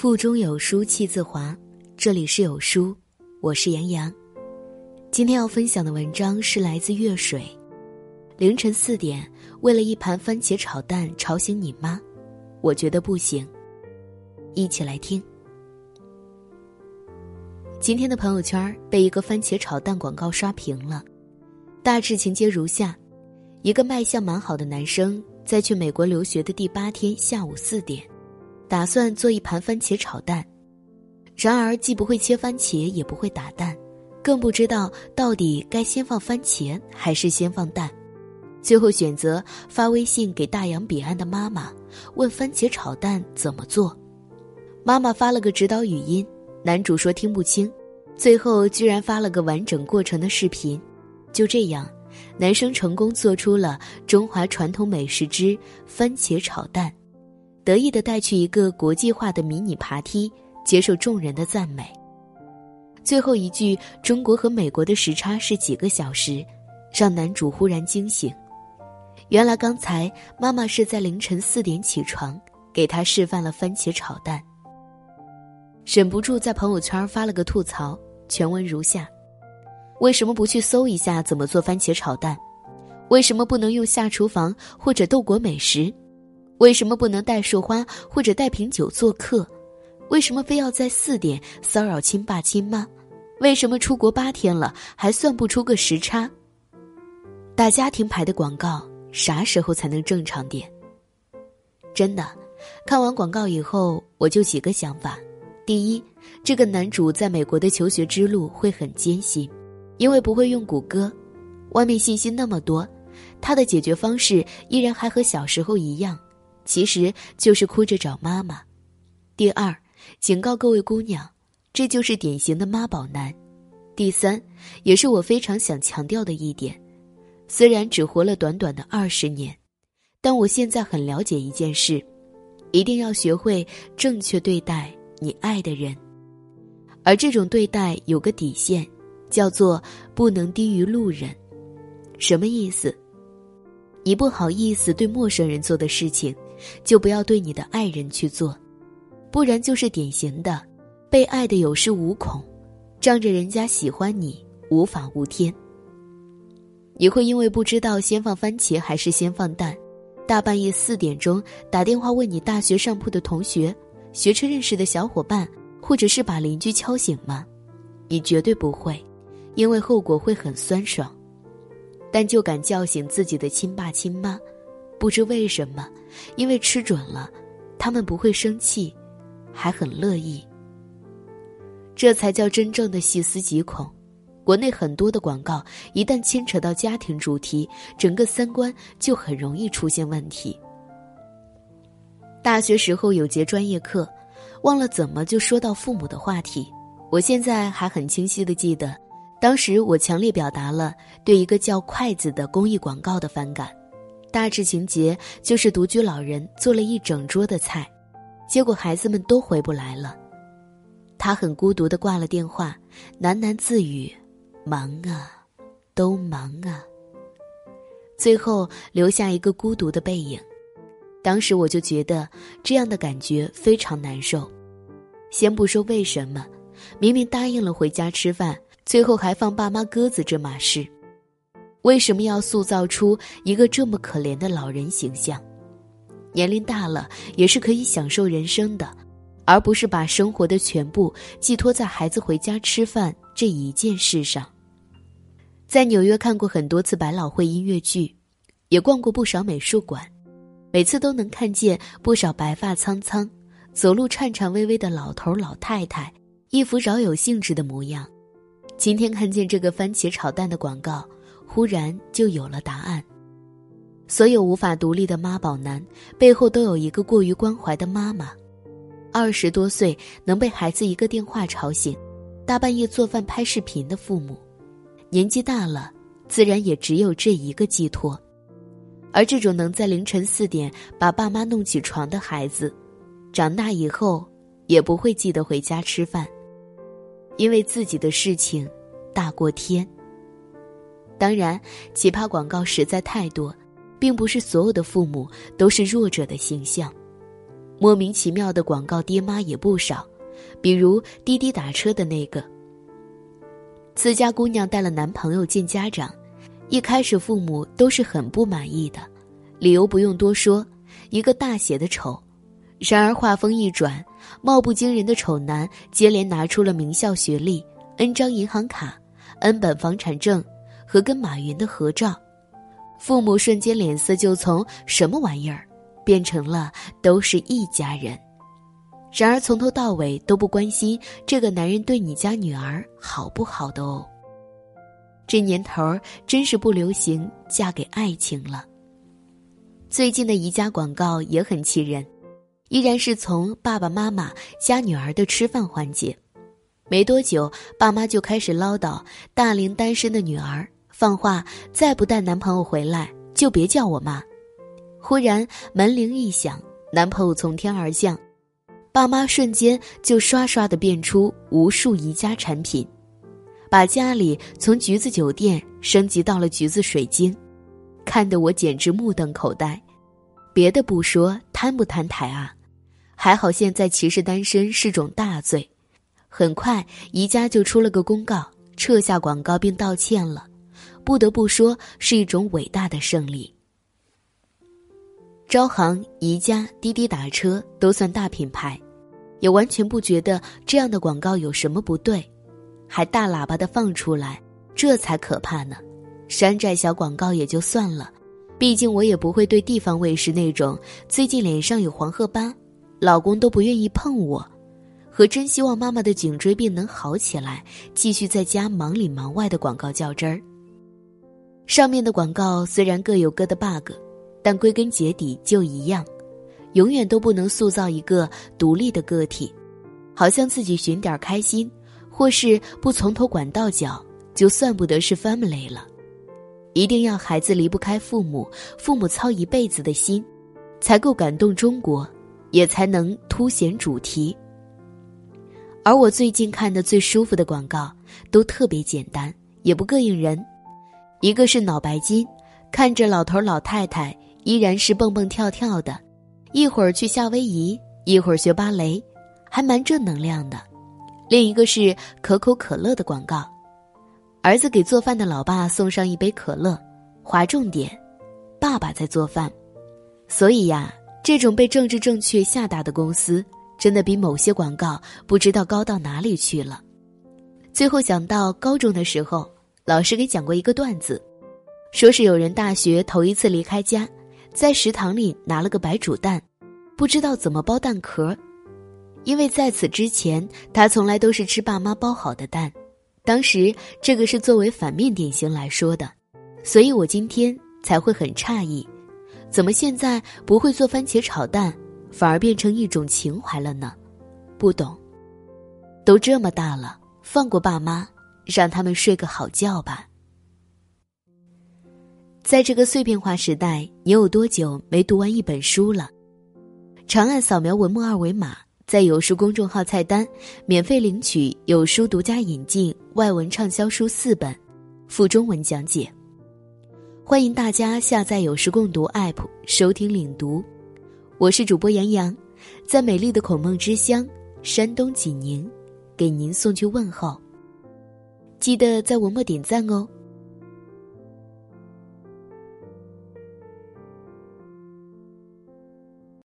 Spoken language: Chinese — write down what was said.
腹中有书气自华，这里是有书，我是杨洋。今天要分享的文章是来自月水。凌晨四点，为了一盘番茄炒蛋吵醒你妈，我觉得不行。一起来听。今天的朋友圈被一个番茄炒蛋广告刷屏了，大致情节如下：一个卖相蛮好的男生，在去美国留学的第八天下午四点。打算做一盘番茄炒蛋，然而既不会切番茄，也不会打蛋，更不知道到底该先放番茄还是先放蛋。最后选择发微信给大洋彼岸的妈妈，问番茄炒蛋怎么做。妈妈发了个指导语音，男主说听不清，最后居然发了个完整过程的视频。就这样，男生成功做出了中华传统美食之番茄炒蛋。得意的带去一个国际化的迷你爬梯，接受众人的赞美。最后一句“中国和美国的时差是几个小时”，让男主忽然惊醒。原来刚才妈妈是在凌晨四点起床，给他示范了番茄炒蛋。忍不住在朋友圈发了个吐槽，全文如下：为什么不去搜一下怎么做番茄炒蛋？为什么不能用下厨房或者豆果美食？为什么不能带束花或者带瓶酒做客？为什么非要在四点骚扰亲爸亲妈？为什么出国八天了还算不出个时差？大家庭牌的广告啥时候才能正常点？真的，看完广告以后我就几个想法：第一，这个男主在美国的求学之路会很艰辛，因为不会用谷歌，外面信息那么多，他的解决方式依然还和小时候一样。其实就是哭着找妈妈。第二，警告各位姑娘，这就是典型的妈宝男。第三，也是我非常想强调的一点，虽然只活了短短的二十年，但我现在很了解一件事：一定要学会正确对待你爱的人，而这种对待有个底线，叫做不能低于路人。什么意思？你不好意思对陌生人做的事情。就不要对你的爱人去做，不然就是典型的被爱的有恃无恐，仗着人家喜欢你无法无天。你会因为不知道先放番茄还是先放蛋，大半夜四点钟打电话问你大学上铺的同学、学车认识的小伙伴，或者是把邻居敲醒吗？你绝对不会，因为后果会很酸爽。但就敢叫醒自己的亲爸亲妈。不知为什么，因为吃准了，他们不会生气，还很乐意。这才叫真正的细思极恐。国内很多的广告，一旦牵扯到家庭主题，整个三观就很容易出现问题。大学时候有节专业课，忘了怎么就说到父母的话题。我现在还很清晰的记得，当时我强烈表达了对一个叫筷子的公益广告的反感。大致情节就是独居老人做了一整桌的菜，结果孩子们都回不来了，他很孤独的挂了电话，喃喃自语：“忙啊，都忙啊。”最后留下一个孤独的背影。当时我就觉得这样的感觉非常难受。先不说为什么，明明答应了回家吃饭，最后还放爸妈鸽子这码事。为什么要塑造出一个这么可怜的老人形象？年龄大了也是可以享受人生的，而不是把生活的全部寄托在孩子回家吃饭这一件事上。在纽约看过很多次百老汇音乐剧，也逛过不少美术馆，每次都能看见不少白发苍苍、走路颤颤巍巍的老头老太太，一副饶有兴致的模样。今天看见这个番茄炒蛋的广告。忽然就有了答案。所有无法独立的妈宝男背后都有一个过于关怀的妈妈。二十多岁能被孩子一个电话吵醒，大半夜做饭拍视频的父母，年纪大了，自然也只有这一个寄托。而这种能在凌晨四点把爸妈弄起床的孩子，长大以后也不会记得回家吃饭，因为自己的事情大过天。当然，奇葩广告实在太多，并不是所有的父母都是弱者的形象，莫名其妙的广告爹妈也不少，比如滴滴打车的那个。自家姑娘带了男朋友见家长，一开始父母都是很不满意的，理由不用多说，一个大写的丑。然而话锋一转，貌不惊人的丑男接连拿出了名校学历、N 张银行卡、N 本房产证和跟马云的合照。父母瞬间脸色就从什么玩意儿，变成了都是一家人。然而从头到尾都不关心这个男人对你家女儿好不好的哦。这年头儿真是不流行嫁给爱情了。最近的宜家广告也很气人，依然是从爸爸妈妈加女儿的吃饭环节，没多久爸妈就开始唠叨大龄单身的女儿。放话，再不带男朋友回来，就别叫我妈。忽然门铃一响，男朋友从天而降，爸妈瞬间就刷刷的变出无数宜家产品，把家里从橘子酒店升级到了橘子水晶，看得我简直目瞪口呆。别的不说，摊不摊台啊？还好现在歧视单身是种大罪。很快宜家就出了个公告，撤下广告并道歉了。不得不说，是一种伟大的胜利。招行、宜家、滴滴打车都算大品牌，也完全不觉得这样的广告有什么不对，还大喇叭的放出来，这才可怕呢。山寨小广告也就算了，毕竟我也不会对地方卫视那种最近脸上有黄褐斑，老公都不愿意碰我，和真希望妈妈的颈椎病能好起来，继续在家忙里忙外的广告较真儿。上面的广告虽然各有各的 bug，但归根结底就一样，永远都不能塑造一个独立的个体，好像自己寻点开心，或是不从头管到脚，就算不得是 family 了。一定要孩子离不开父母，父母操一辈子的心，才够感动中国，也才能凸显主题。而我最近看的最舒服的广告，都特别简单，也不膈应人。一个是脑白金，看着老头老太太依然是蹦蹦跳跳的，一会儿去夏威夷，一会儿学芭蕾，还蛮正能量的。另一个是可口可乐的广告，儿子给做饭的老爸送上一杯可乐，划重点，爸爸在做饭。所以呀，这种被政治正确吓大的公司，真的比某些广告不知道高到哪里去了。最后想到高中的时候。老师给讲过一个段子，说是有人大学头一次离开家，在食堂里拿了个白煮蛋，不知道怎么剥蛋壳，因为在此之前他从来都是吃爸妈包好的蛋，当时这个是作为反面典型来说的，所以我今天才会很诧异，怎么现在不会做番茄炒蛋，反而变成一种情怀了呢？不懂，都这么大了，放过爸妈。让他们睡个好觉吧。在这个碎片化时代，你有多久没读完一本书了？长按扫描文末二维码，在有书公众号菜单免费领取有书独家引进外文畅销书四本，附中文讲解。欢迎大家下载有书共读 APP 收听领读。我是主播杨洋，在美丽的孔孟之乡山东济宁，给您送去问候。记得在文末点赞哦。